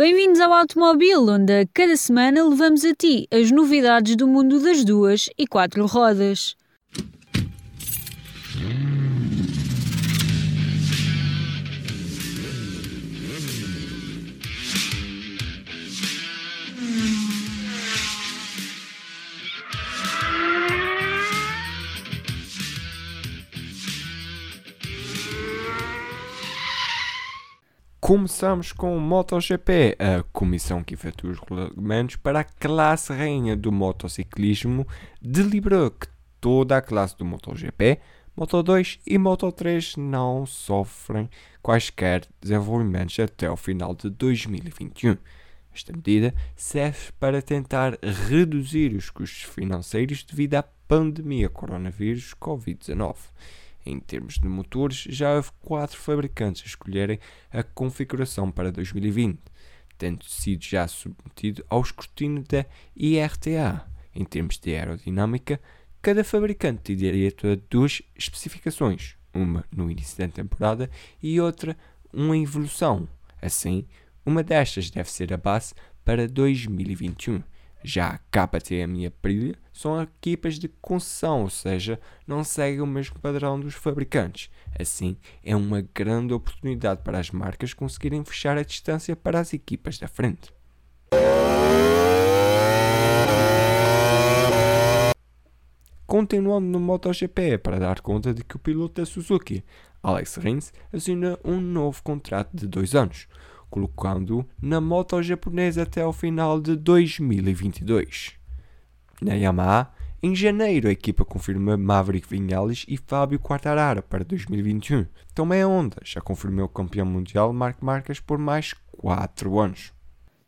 Bem-vindos ao Automobil, onde cada semana levamos a ti as novidades do mundo das duas e quatro rodas. Começamos com o MotoGP, a comissão que efetua os regulamentos para a classe rainha do motociclismo deliberou que toda a classe do MotoGP, Moto2 e Moto3 não sofrem quaisquer desenvolvimentos até o final de 2021. Esta medida serve para tentar reduzir os custos financeiros devido à pandemia coronavírus Covid-19. Em termos de motores, já houve quatro fabricantes a escolherem a configuração para 2020, tendo sido já submetido ao escrutínio da IRTA. Em termos de aerodinâmica, cada fabricante tem direito a duas especificações, uma no início da temporada e outra uma evolução. Assim, uma destas deve ser a base para 2021. Já a KTM e a Aprilia são equipas de concessão, ou seja, não seguem o mesmo padrão dos fabricantes. Assim, é uma grande oportunidade para as marcas conseguirem fechar a distância para as equipas da frente. Continuando no MotoGP, para dar conta de que o piloto da Suzuki, Alex Rins, assina um novo contrato de dois anos colocando-o na moto japonesa até ao final de 2022. Na Yamaha, em janeiro, a equipa confirma Maverick Vinales e Fábio Quartararo para 2021. Também a Honda já confirmou o campeão mundial Marc Marques por mais 4 anos.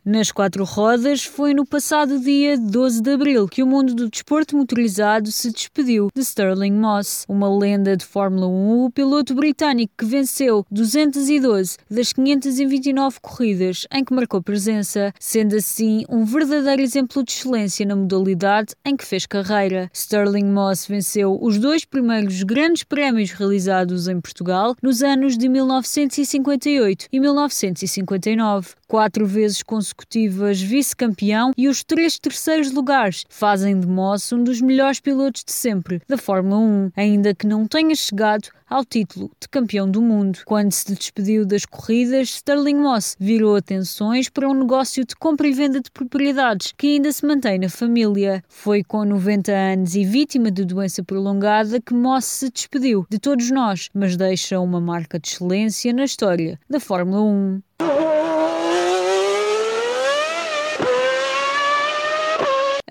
Nas quatro rodas, foi no passado dia 12 de abril que o mundo do desporto motorizado se despediu de Sterling Moss, uma lenda de Fórmula 1, o piloto britânico que venceu 212 das 529 corridas em que marcou presença, sendo assim um verdadeiro exemplo de excelência na modalidade em que fez carreira. Sterling Moss venceu os dois primeiros grandes prémios realizados em Portugal nos anos de 1958 e 1959, quatro vezes consecutivas vice-campeão e os três terceiros lugares fazem de Moss um dos melhores pilotos de sempre da Fórmula 1, ainda que não tenha chegado ao título de campeão do mundo. Quando se despediu das corridas, Sterling Moss virou atenções para um negócio de compra e venda de propriedades que ainda se mantém na família. Foi com 90 anos e vítima de doença prolongada que Moss se despediu de todos nós, mas deixa uma marca de excelência na história da Fórmula 1.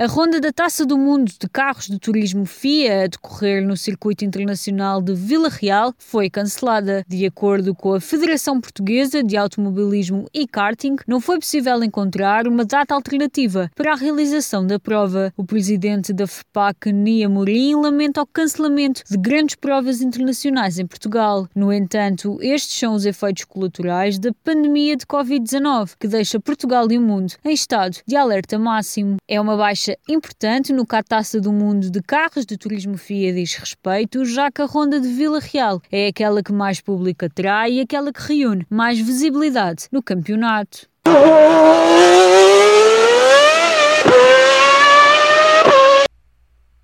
A ronda da Taça do Mundo de Carros de Turismo FIA a decorrer no Circuito Internacional de Vila Real foi cancelada. De acordo com a Federação Portuguesa de Automobilismo e Karting, não foi possível encontrar uma data alternativa para a realização da prova. O presidente da FPAC, Nia Morim, lamenta o cancelamento de grandes provas internacionais em Portugal. No entanto, estes são os efeitos colaterais da pandemia de Covid-19, que deixa Portugal e o mundo em estado de alerta máximo. É uma baixa importante no que à Taça do Mundo de Carros de Turismo FIA diz respeito, já que a Ronda de Vila Real é aquela que mais público atrai e aquela que reúne mais visibilidade no campeonato.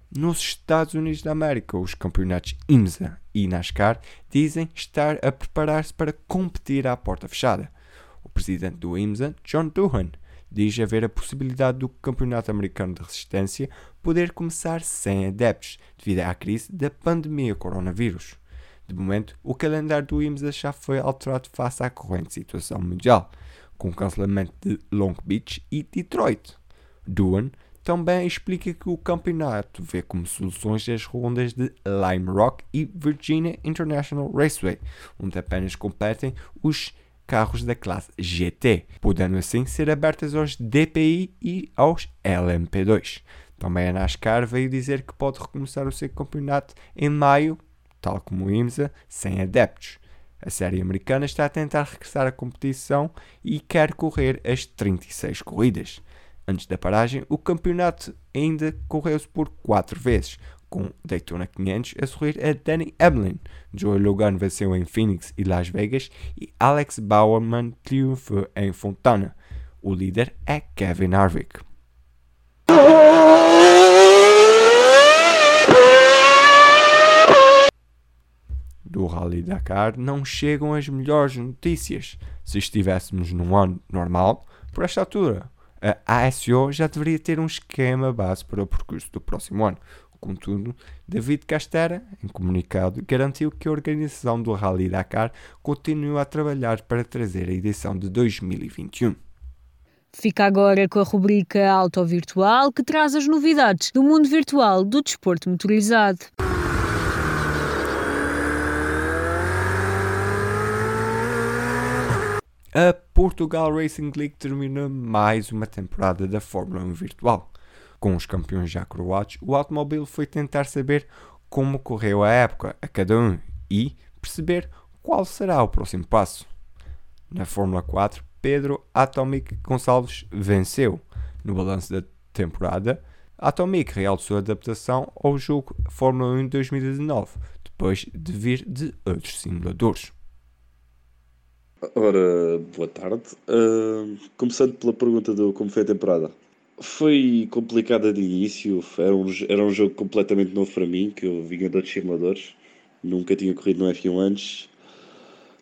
Nos Estados Unidos da América, os campeonatos IMSA e NASCAR dizem estar a preparar-se para competir à porta fechada. O presidente do IMSA, John Doohan, diz haver a possibilidade do Campeonato Americano de Resistência poder começar sem adeptos, devido à crise da pandemia coronavírus. De momento, o calendário do IMSA já foi alterado face à corrente situação mundial, com o cancelamento de Long Beach e Detroit. Duan também explica que o campeonato vê como soluções as rondas de Lime Rock e Virginia International Raceway, onde apenas competem os carros da classe GT, podendo assim ser abertas aos DPI e aos LMP2. Também a NASCAR veio dizer que pode recomeçar o seu campeonato em maio, tal como o IMSA, sem adeptos. A série americana está a tentar regressar à competição e quer correr as 36 corridas. Antes da paragem, o campeonato ainda correu-se por 4 vezes, com Daytona 500 a sorrir a Danny Hamlin. Joey Logan venceu em Phoenix e Las Vegas e Alex Bauerman triunfou em Fontana. O líder é Kevin Harvick. Do Rally Dakar não chegam as melhores notícias. Se estivéssemos num ano normal, por esta altura, a ASO já deveria ter um esquema base para o percurso do próximo ano. Contudo, David Castera, em comunicado, garantiu que a organização do Rally Dakar continua a trabalhar para trazer a edição de 2021. Fica agora com a rubrica Auto Virtual, que traz as novidades do mundo virtual do desporto motorizado. A Portugal Racing League termina mais uma temporada da Fórmula 1 virtual. Com os campeões já croados, o automóvel foi tentar saber como correu a época a cada um e perceber qual será o próximo passo. Na Fórmula 4, Pedro Atomic Gonçalves venceu. No balanço da temporada, Atomic realçou a adaptação ao jogo Fórmula 1 2019, depois de vir de outros simuladores. Ora, boa tarde. Uh, começando pela pergunta do como foi a temporada. Foi complicada de início, era um, era um jogo completamente novo para mim, que eu vinha de outros simuladores, nunca tinha corrido no F1 antes,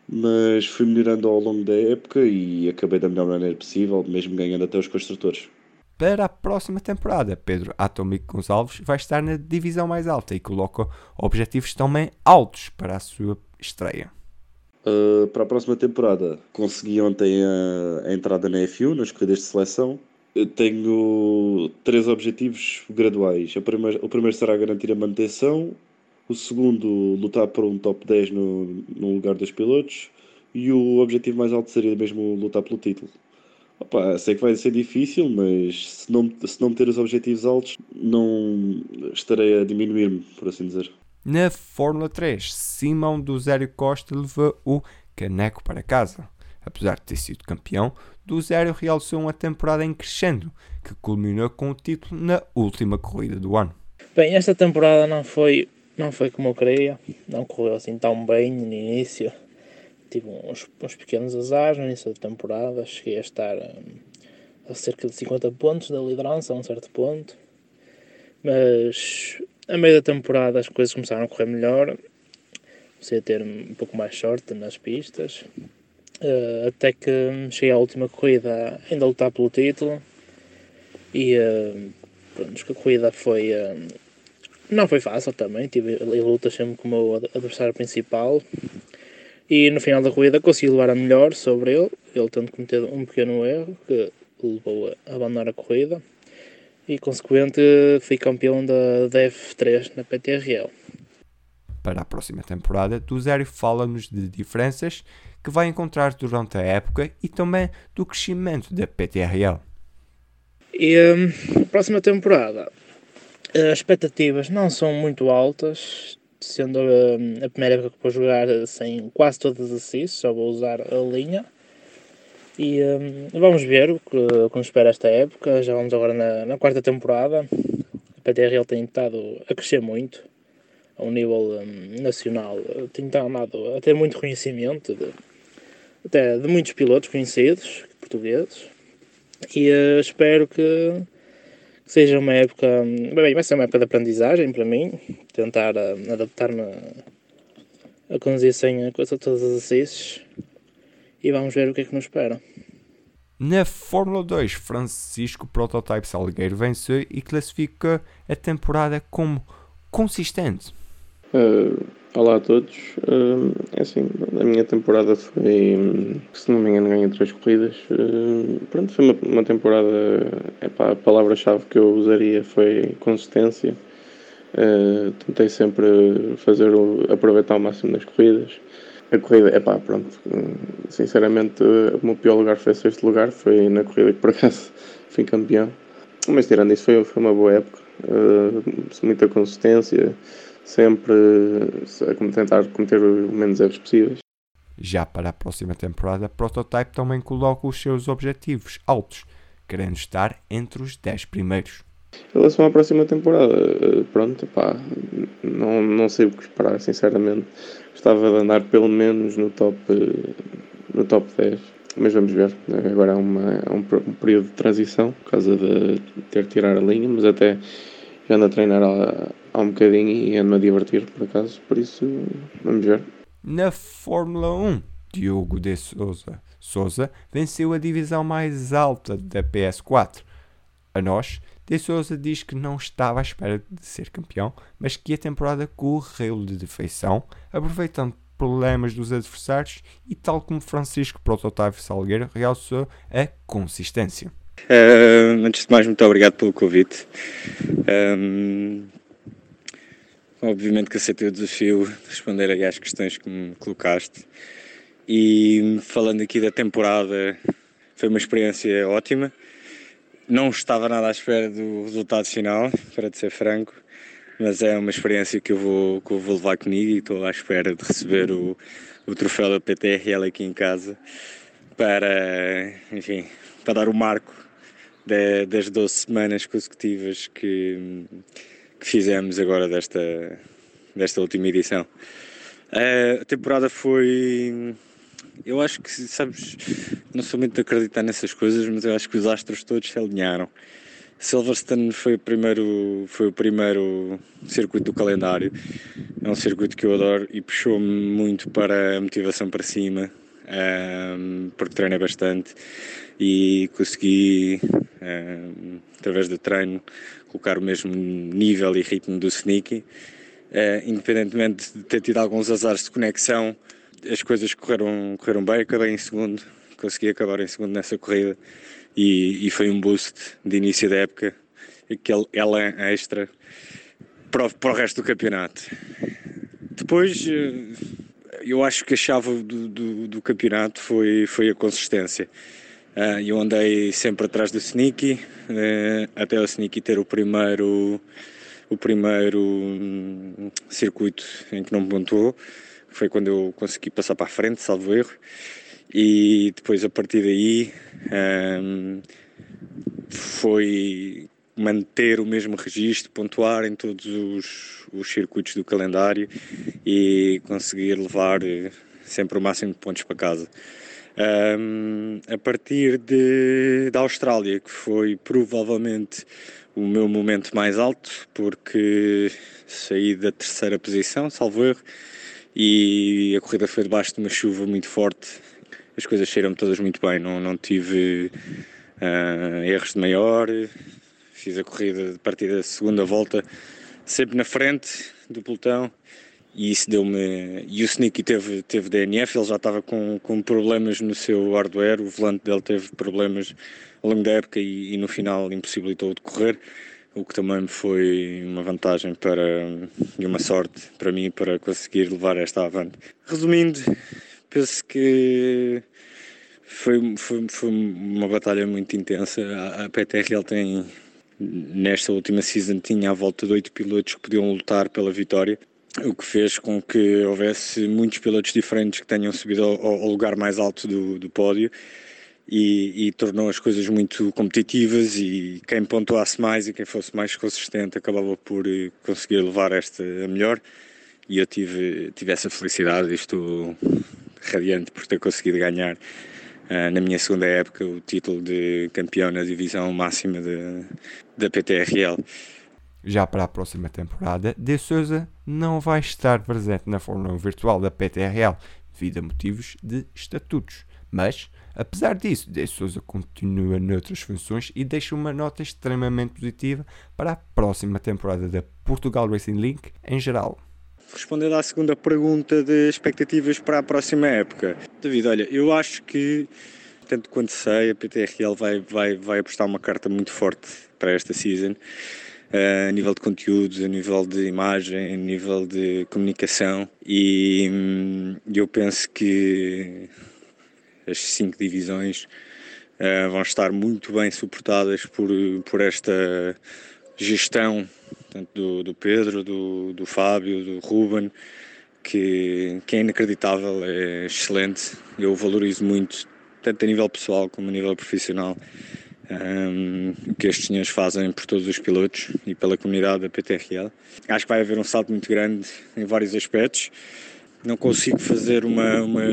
mas fui melhorando ao longo da época e acabei da melhor maneira possível, mesmo ganhando até os construtores. Para a próxima temporada, Pedro Atomic Gonçalves vai estar na divisão mais alta e coloca objetivos também altos para a sua estreia. Uh, para a próxima temporada, consegui ontem a, a entrada na F1, nas corridas de seleção, tenho três objetivos graduais. Primeira, o primeiro será garantir a manutenção, o segundo, lutar por um top 10 no, no lugar dos pilotos, e o objetivo mais alto seria mesmo lutar pelo título. Opa, sei que vai ser difícil, mas se não, se não meter os objetivos altos, não estarei a diminuir-me, por assim dizer. Na Fórmula 3, Simão do Zério Costa levou o caneco para casa. Apesar de ter sido campeão, do Zero realçou uma temporada em crescendo, que culminou com o título na última corrida do ano. Bem, esta temporada não foi, não foi como eu queria, não correu assim tão bem no início. Tive uns, uns pequenos azares no início da temporada, cheguei a estar um, a cerca de 50 pontos da liderança a um certo ponto, mas a meio da temporada as coisas começaram a correr melhor, comecei a ter um pouco mais sorte nas pistas Uh, até que cheguei à última corrida ainda a lutar pelo título. E uh, pronto, a corrida foi uh, não foi fácil também, tive lutas sempre com o meu adversário principal. E no final da corrida consegui levar a melhor sobre ele, ele tendo cometido um pequeno erro que o levou a abandonar a corrida. E consequente fui campeão da, da F3 na PTRL. Para a próxima temporada, Tuzério fala-nos de diferenças que vai encontrar durante a época e também do crescimento da PTRL. E um, próxima temporada, as expectativas não são muito altas, sendo um, a primeira época que vou jogar sem quase todas as assists, só vou usar a linha. E um, vamos ver o que, o que nos espera esta época. Já vamos agora na, na quarta temporada. A PTRL tem estado a crescer muito a um nível um, nacional. Tem estado a ter muito reconhecimento de, até de muitos pilotos conhecidos, portugueses, e uh, espero que seja uma época, bem, vai ser uma época de aprendizagem para mim, tentar uh, adaptar-me a, a conduzir sem todas as assists e vamos ver o que é que nos espera. Na Fórmula 2, Francisco Prototype Salgueiro venceu e classifica a temporada como consistente. Uh, Olá a todos. Uh, é assim, a minha temporada foi, se não me engano, ganhei três corridas. Uh, pronto, foi uma, uma temporada. Epá, a palavra-chave que eu usaria foi consistência. Uh, tentei sempre fazer o, aproveitar ao máximo nas corridas. A corrida, pá, pronto. Sinceramente, o meu pior lugar foi sexto lugar. Foi na corrida que por acaso fui campeão. Mas tirando isso, foi, foi uma boa época. muita consistência sempre a tentar cometer o menos erros possíveis. Já para a próxima temporada, Prototype também coloca os seus objetivos altos, querendo estar entre os 10 primeiros. Em relação à próxima temporada, eh, pronto, pá, não, não sei o que esperar, sinceramente. Gostava de andar pelo menos no top, no top 10. mas vamos ver. Agora há, uma, há um, um, período de transição por causa de ter de tirar a linha, mas até já ando a treinar há, há um bocadinho e ando a divertir por acaso, por isso vamos ver. Na Fórmula 1, Diogo de Souza, Souza venceu a divisão mais alta da PS4. A nós, de Souza diz que não estava à espera de ser campeão, mas que a temporada correu-lhe de feição, aproveitando problemas dos adversários e, tal como Francisco Proto Otávio Salgueiro, realçou a consistência. Uh, antes de mais, muito obrigado pelo convite. Um, obviamente que aceitei o desafio de responder aí às questões que me colocaste. E falando aqui da temporada, foi uma experiência ótima. Não estava nada à espera do resultado final, para te ser franco mas é uma experiência que eu vou, que eu vou levar comigo e estou à espera de receber o, o troféu da PTRL aqui em casa para, enfim, para dar o marco de, das 12 semanas consecutivas que, que fizemos agora desta, desta última edição. A temporada foi. Eu acho que, sabes, não sou muito de acreditar nessas coisas, mas eu acho que os astros todos se alinharam. Silverstone foi o primeiro, foi o primeiro circuito do calendário. É um circuito que eu adoro e puxou-me muito para a motivação para cima, um, porque treinei bastante e consegui, um, através do treino, colocar o mesmo nível e ritmo do Sneaky. Uh, independentemente de ter tido alguns azares de conexão, as coisas correram, correram bem. Acabei em segundo, consegui acabar em segundo nessa corrida e, e foi um boost de início da época, aquele ela extra para o, para o resto do campeonato. Depois, eh, eu acho que a chave do, do, do campeonato foi, foi a consistência. Uh, eu andei sempre atrás do Sneaky, uh, até o Sneaky ter o primeiro, o primeiro um, circuito em que não me pontuou, foi quando eu consegui passar para a frente, salvo erro e depois a partir daí um, foi manter o mesmo registro, pontuar em todos os, os circuitos do calendário e conseguir levar eh, sempre o máximo de pontos para casa. Um, a partir de, da Austrália, que foi provavelmente o meu momento mais alto, porque saí da terceira posição, salvo erro, e a corrida foi debaixo de uma chuva muito forte. As coisas saíram-me todas muito bem, não, não tive uh, erros de maior, fiz a corrida de partida da segunda volta sempre na frente do pelotão e isso deu-me. E o Sneaky teve, teve DNF, ele já estava com, com problemas no seu hardware, o volante dele teve problemas ao longo da época e, e no final impossibilitou de correr, o que também foi uma vantagem para, e uma sorte para mim para conseguir levar esta avante. Resumindo, penso que foi, foi, foi uma batalha muito intensa. A, a PTRL tem, nesta última season, tinha à volta de oito pilotos que podiam lutar pela vitória, o que fez com que houvesse muitos pilotos diferentes que tenham subido ao, ao lugar mais alto do, do pódio. E, e, tornou as coisas muito competitivas e quem pontuasse mais e quem fosse mais consistente acabava por eh, conseguir levar esta a melhor e eu tive, tive essa felicidade e estou radiante por ter conseguido ganhar uh, na minha segunda época o título de campeão na divisão máxima da PTRL. Já para a próxima temporada, De Souza não vai estar presente na Fórmula 1 virtual da PTRL devido a motivos de estatutos. Mas, apesar disso, De Souza continua noutras funções e deixa uma nota extremamente positiva para a próxima temporada da Portugal Racing Link em geral. Respondendo à segunda pergunta de expectativas para a próxima época, David, olha, eu acho que, tanto quanto sei, a PTRL vai, vai, vai apostar uma carta muito forte para esta season, a nível de conteúdos, a nível de imagem, a nível de comunicação, e hum, eu penso que as cinco divisões uh, vão estar muito bem suportadas por, por esta gestão do, do Pedro, do, do Fábio, do Ruben, que, que é inacreditável, é excelente. Eu valorizo muito, tanto a nível pessoal como a nível profissional, um, que estes senhores fazem por todos os pilotos e pela comunidade da PTRL. Acho que vai haver um salto muito grande em vários aspectos. não consigo fazer uma, uma,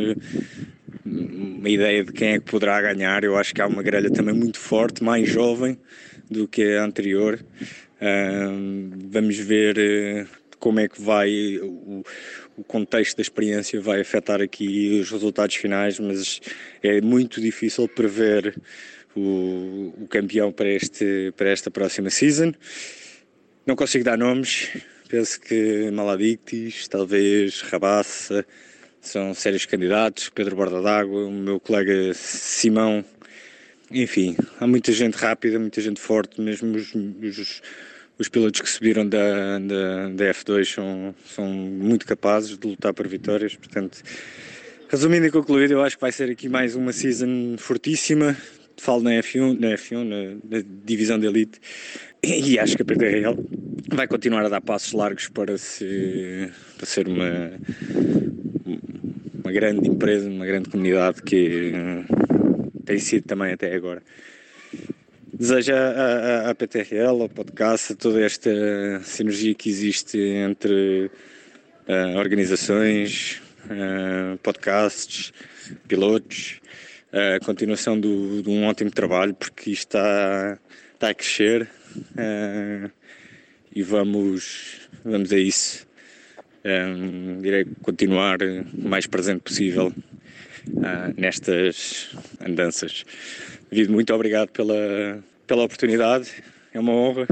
uma ideia de quem é que poderá ganhar. Eu acho que há uma grelha também muito forte, mais jovem do que a anterior. vamos ver eh, como é que vai o, o contexto da experiência vai afetar aqui os resultados finais, mas é muito difícil prever o, o campeão para, este, para esta próxima season. Não consigo dar nomes, penso que Maladictis, talvez Rabassa, são sérios candidatos, Pedro Borda d'Água, o meu colega Simão, enfim, há muita gente rápida, muita gente forte, mesmo os, os os pilotos que subiram da, da, da, F2 são, são muito capazes de lutar por vitórias, portanto, resumindo e concluído, eu acho que vai ser aqui mais uma season fortíssima, falo na F1, na, F1, na, na divisão de elite, e acho que a PTRL vai continuar a dar passos largos para, se, para ser uma, uma grande empresa, uma grande comunidade que tem sido também até agora. Desejo a, a, a PTRL, ao podcast, a toda esta sinergia que existe entre uh, organizações, uh, podcasts, pilotos, a continuação do, de um ótimo trabalho, porque isto está, está a crescer uh, e vamos, vamos a isso. Um, irei continuar o mais presente possível uh, nestas andanças. David, muito obrigado pela, pela oportunidade, é uma honra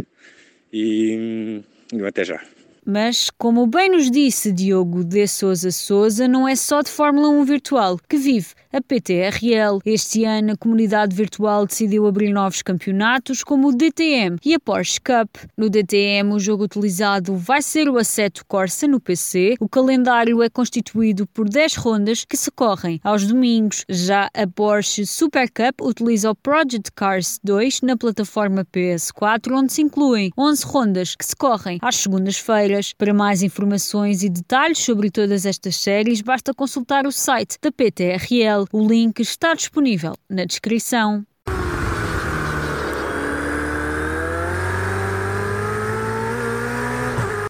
e, e até já. Mas, como bem nos disse Diogo de Souza Souza, não é só de Fórmula 1 virtual que vive a PTRL. Este ano, a comunidade virtual decidiu abrir novos campeonatos, como o DTM e a Porsche Cup. No DTM, o jogo utilizado vai ser o Assetto Corsa no PC. O calendário é constituído por 10 rondas que se correm aos domingos. Já a Porsche Super Cup utiliza o Project Cars 2 na plataforma PS4, onde se incluem 11 rondas que se correm às segundas-feiras. Para mais informações e detalhes sobre todas estas séries, basta consultar o site da PTRL. O link está disponível na descrição.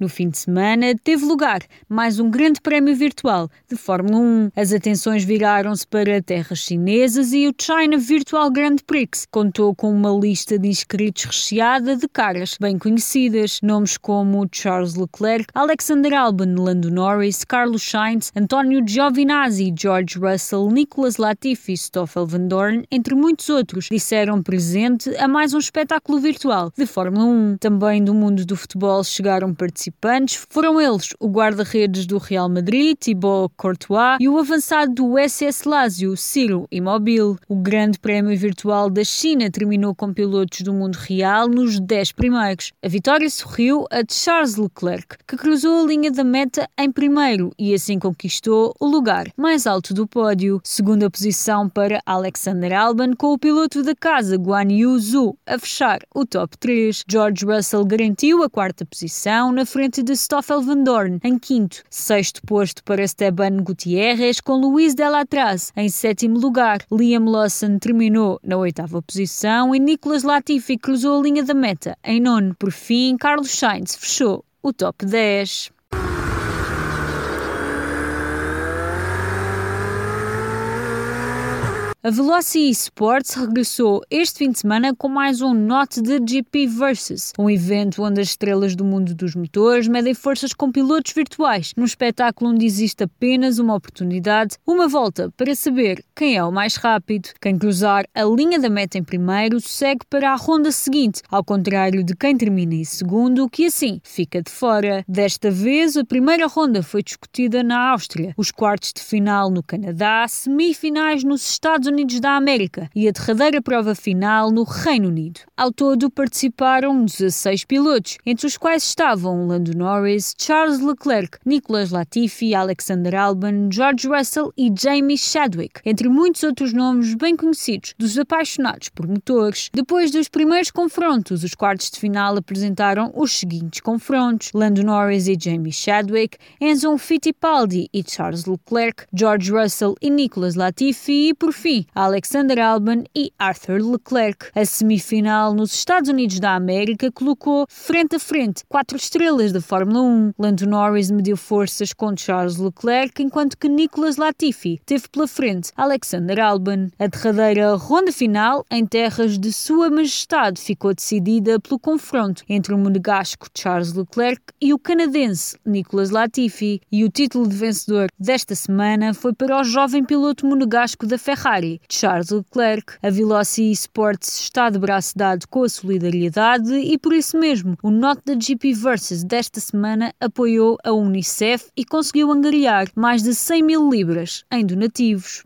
No fim de semana, teve lugar mais um grande prémio virtual de Fórmula 1. As atenções viraram-se para terras chinesas e o China Virtual Grand Prix contou com uma lista de inscritos recheada de caras bem conhecidas, nomes como Charles Leclerc, Alexander Albon, Lando Norris, Carlos Sainz, António Giovinazzi, George Russell, Nicolas Latifi Stoffel Van Dorn, entre muitos outros, disseram presente a mais um espetáculo virtual de Fórmula 1. Também do mundo do futebol chegaram participantes participantes foram eles o guarda-redes do Real Madrid, Thibaut Courtois, e o avançado do SS Lazio, Ciro Immobile. O Grande Prémio Virtual da China terminou com pilotos do mundo real nos 10 primeiros. A vitória sorriu a Charles Leclerc, que cruzou a linha da meta em primeiro e assim conquistou o lugar mais alto do pódio. Segunda posição para Alexander Albon, com o piloto da casa Guan Yu Zhu a fechar o top 3. George Russell garantiu a quarta posição na frente frente de Stoffel Van Dorn, em quinto. Sexto posto para Esteban Gutierrez, com Luís Della Atrás em sétimo lugar. Liam Lawson terminou na oitava posição e Nicolas Latifi cruzou a linha da meta em nono. Por fim, Carlos Sainz fechou o top 10. A Velocity Sports regressou este fim de semana com mais um Not the GP Versus, um evento onde as estrelas do mundo dos motores medem forças com pilotos virtuais, num espetáculo onde existe apenas uma oportunidade, uma volta para saber quem é o mais rápido. Quem cruzar a linha da meta em primeiro segue para a ronda seguinte, ao contrário de quem termina em segundo, que assim fica de fora. Desta vez, a primeira ronda foi discutida na Áustria, os quartos de final no Canadá, semifinais nos Estados Unidos da América e a derradeira prova final no Reino Unido. Ao todo participaram 16 pilotos, entre os quais estavam Lando Norris, Charles Leclerc, Nicolas Latifi, Alexander Albon, George Russell e Jamie Chadwick, entre muitos outros nomes bem conhecidos dos apaixonados por motores. Depois dos primeiros confrontos, os quartos de final apresentaram os seguintes confrontos: Lando Norris e Jamie Chadwick, Enzo Fittipaldi e Charles Leclerc, George Russell e Nicolas Latifi e, por fim, Alexander Albon e Arthur Leclerc. A semifinal nos Estados Unidos da América colocou frente a frente quatro estrelas da Fórmula 1. Lando Norris mediu forças com Charles Leclerc, enquanto que Nicolas Latifi teve pela frente Alexander Albon. A derradeira ronda final, em terras de Sua Majestade, ficou decidida pelo confronto entre o monegasco Charles Leclerc e o canadense Nicolas Latifi, e o título de vencedor desta semana foi para o jovem piloto monegasco da Ferrari, Charles Leclerc. A Veloci Sports está de braço dado com a solidariedade e por isso mesmo o Not da GP Versus desta semana apoiou a Unicef e conseguiu angariar mais de 100 mil libras em donativos.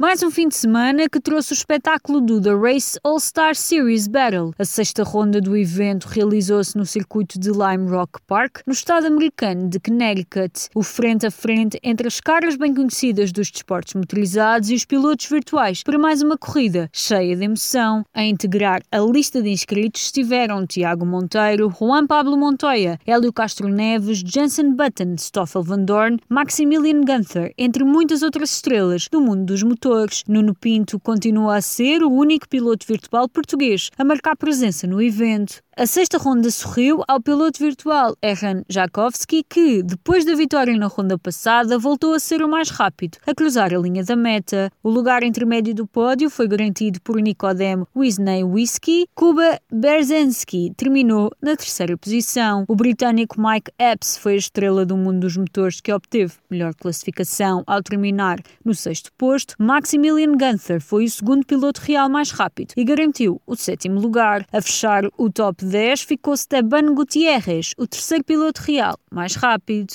Mais um fim de semana que trouxe o espetáculo do The Race All-Star Series Battle. A sexta ronda do evento realizou-se no circuito de Lime Rock Park, no estado americano de Connecticut. O frente a frente entre as caras bem conhecidas dos desportos motorizados e os pilotos virtuais para mais uma corrida cheia de emoção. A integrar a lista de inscritos estiveram Tiago Monteiro, Juan Pablo Montoya, Hélio Castro Neves, Jensen Button, Stoffel Van Dorn, Maximilian Gunther, entre muitas outras estrelas do mundo dos motores Nuno Pinto continua a ser o único piloto virtual português a marcar presença no evento. A sexta ronda sorriu ao piloto virtual Erhan Jakovski, que, depois da vitória na ronda passada, voltou a ser o mais rápido a cruzar a linha da meta. O lugar intermédio do pódio foi garantido por Nikodem Wisniewski. Kuba Berzensky terminou na terceira posição. O britânico Mike Epps foi a estrela do mundo dos motores que obteve melhor classificação ao terminar no sexto posto. Maximilian Gunther foi o segundo piloto real mais rápido e garantiu o sétimo lugar. A fechar o top 10 ficou Esteban Gutierrez, o terceiro piloto real mais rápido.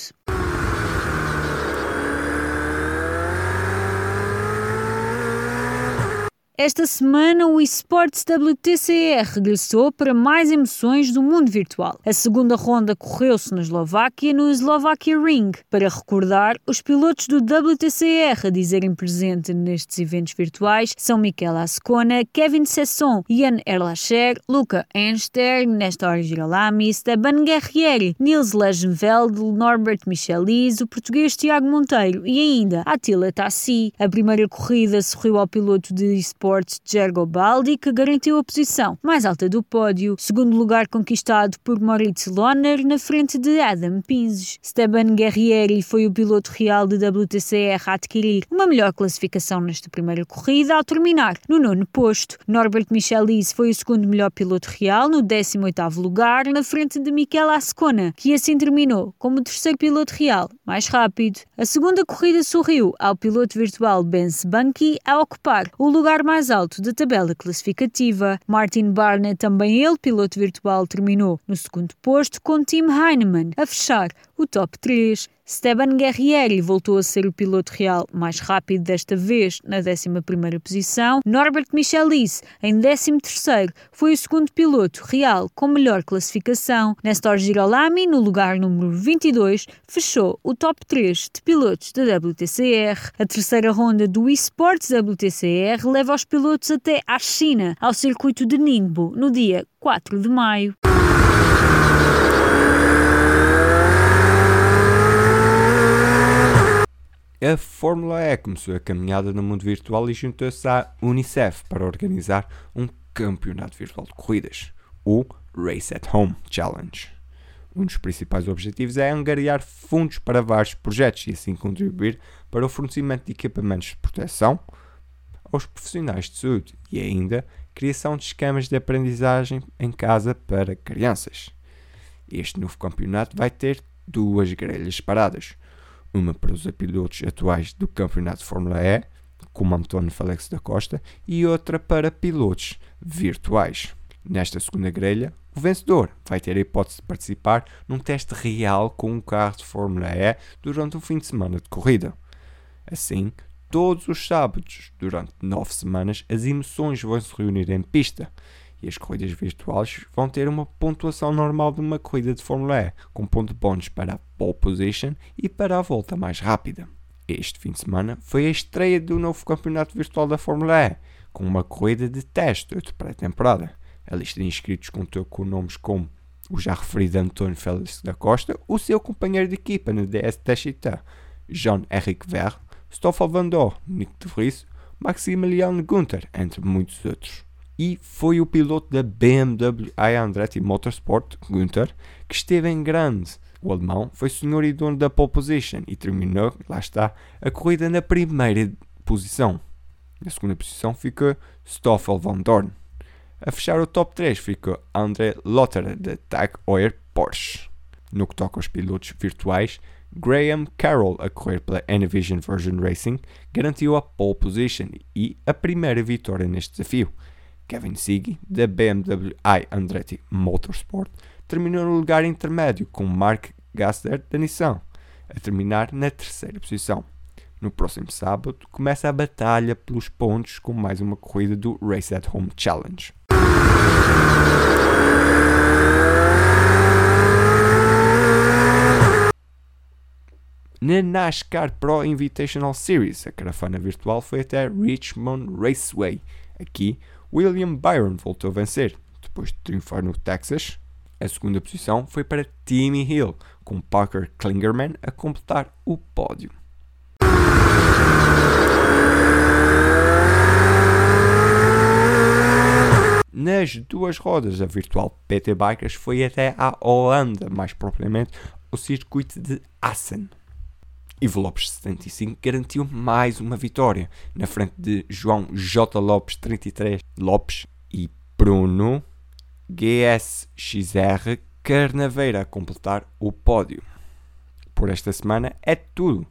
Esta semana, o eSports WTCR regressou para mais emoções do mundo virtual. A segunda ronda correu-se na Eslováquia, no Slovakia Ring, para recordar os pilotos do WTCR a dizerem presente nestes eventos virtuais são Miquel Ascona, Kevin Sesson, Ian Erlacher, Luca Enster, Nestor Girolami, Esteban Guerrieri, Nils Legenveld, Norbert Michelis, o português Tiago Monteiro e ainda Attila Tassi. A primeira corrida sorriu ao piloto de eSports Sports Gergo Baldi, que garantiu a posição mais alta do pódio, segundo lugar conquistado por Moritz Lohner na frente de Adam Pinzes. Steban Guerrieri foi o piloto real de WTCR a adquirir uma melhor classificação nesta primeira corrida, ao terminar no nono posto. Norbert Michelis foi o segundo melhor piloto real, no 18º lugar, na frente de Mikel Ascona, que assim terminou como terceiro piloto real mais rápido. A segunda corrida sorriu ao piloto virtual Ben Bunky a ocupar o lugar mais mais alto da tabela classificativa. Martin Barnett, também ele piloto virtual, terminou no segundo posto, com Tim Heinemann a fechar o top 3. Steban Guerrieri voltou a ser o piloto real mais rápido desta vez na 11 posição. Norbert Michelis, em 13 foi o segundo piloto real com melhor classificação. Nestor Girolami, no lugar número 22, fechou o top 3 de pilotos da WTCR. A terceira ronda do eSports WTCR leva os pilotos até à China, ao circuito de Ningbo, no dia 4 de maio. A Fórmula E começou a caminhada no mundo virtual e juntou-se à Unicef para organizar um campeonato virtual de corridas, o Race at Home Challenge. Um dos principais objetivos é angariar fundos para vários projetos e assim contribuir para o fornecimento de equipamentos de proteção aos profissionais de saúde e ainda criação de esquemas de aprendizagem em casa para crianças. Este novo campeonato vai ter duas grelhas separadas uma para os pilotos atuais do Campeonato de Fórmula E, como António Félix da Costa, e outra para pilotos virtuais. Nesta segunda grelha, o vencedor vai ter a hipótese de participar num teste real com um carro de Fórmula E durante um fim de semana de corrida. Assim, todos os sábados, durante nove semanas, as emoções vão se reunir em pista e as corridas virtuais vão ter uma pontuação normal de uma corrida de Fórmula E, com ponto bónus para a pole position e para a volta mais rápida. Este fim de semana foi a estreia do novo campeonato virtual da Fórmula E, com uma corrida de teste de pré-temporada. A lista de inscritos contou com nomes como o já referido António Félix da Costa, o seu companheiro de equipa no DS Jean-Éric Verre, Stoffel Van Dor, Nick de Vries, Maximilian Gunther, entre muitos outros. E foi o piloto da BMW i Andretti Motorsport, Gunther, que esteve em grande. O alemão foi senhor e dono da pole position e terminou, lá está, a corrida na primeira posição. Na segunda posição fica Stoffel Van Dorn. A fechar o top 3 fica André Lotterer da Tag Heuer Porsche. No que toca aos pilotos virtuais, Graham Carroll, a correr pela Envision Version Racing, garantiu a pole position e a primeira vitória neste desafio. Kevin Siggy, da BMW i Andretti Motorsport, terminou no lugar intermédio com Mark Gaster da Nissan, a terminar na terceira posição. No próximo sábado começa a batalha pelos pontos com mais uma corrida do Race at Home Challenge. Na NASCAR Pro Invitational Series, a caravana virtual foi até Richmond Raceway. Aqui, William Byron voltou a vencer. Depois de triunfar no Texas, a segunda posição foi para Timmy Hill, com Parker Klingerman a completar o pódio. Nas duas rodas, a virtual PT Bikers foi até à Holanda, mais propriamente o circuito de Assen. Ivo Lopes 75 garantiu mais uma vitória, na frente de João J. Lopes 33 Lopes e Bruno GSXR Carnaveira a completar o pódio. Por esta semana é tudo.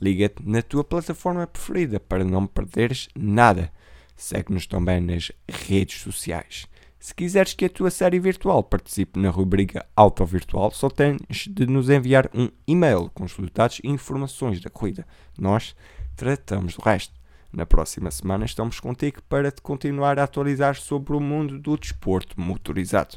Liga-te na tua plataforma preferida para não perderes nada. Segue-nos também nas redes sociais. Se quiseres que a tua série virtual participe na rubrica Auto Virtual, só tens de nos enviar um e-mail com os resultados e informações da corrida. Nós tratamos do resto. Na próxima semana estamos contigo para te continuar a atualizar sobre o mundo do desporto motorizado.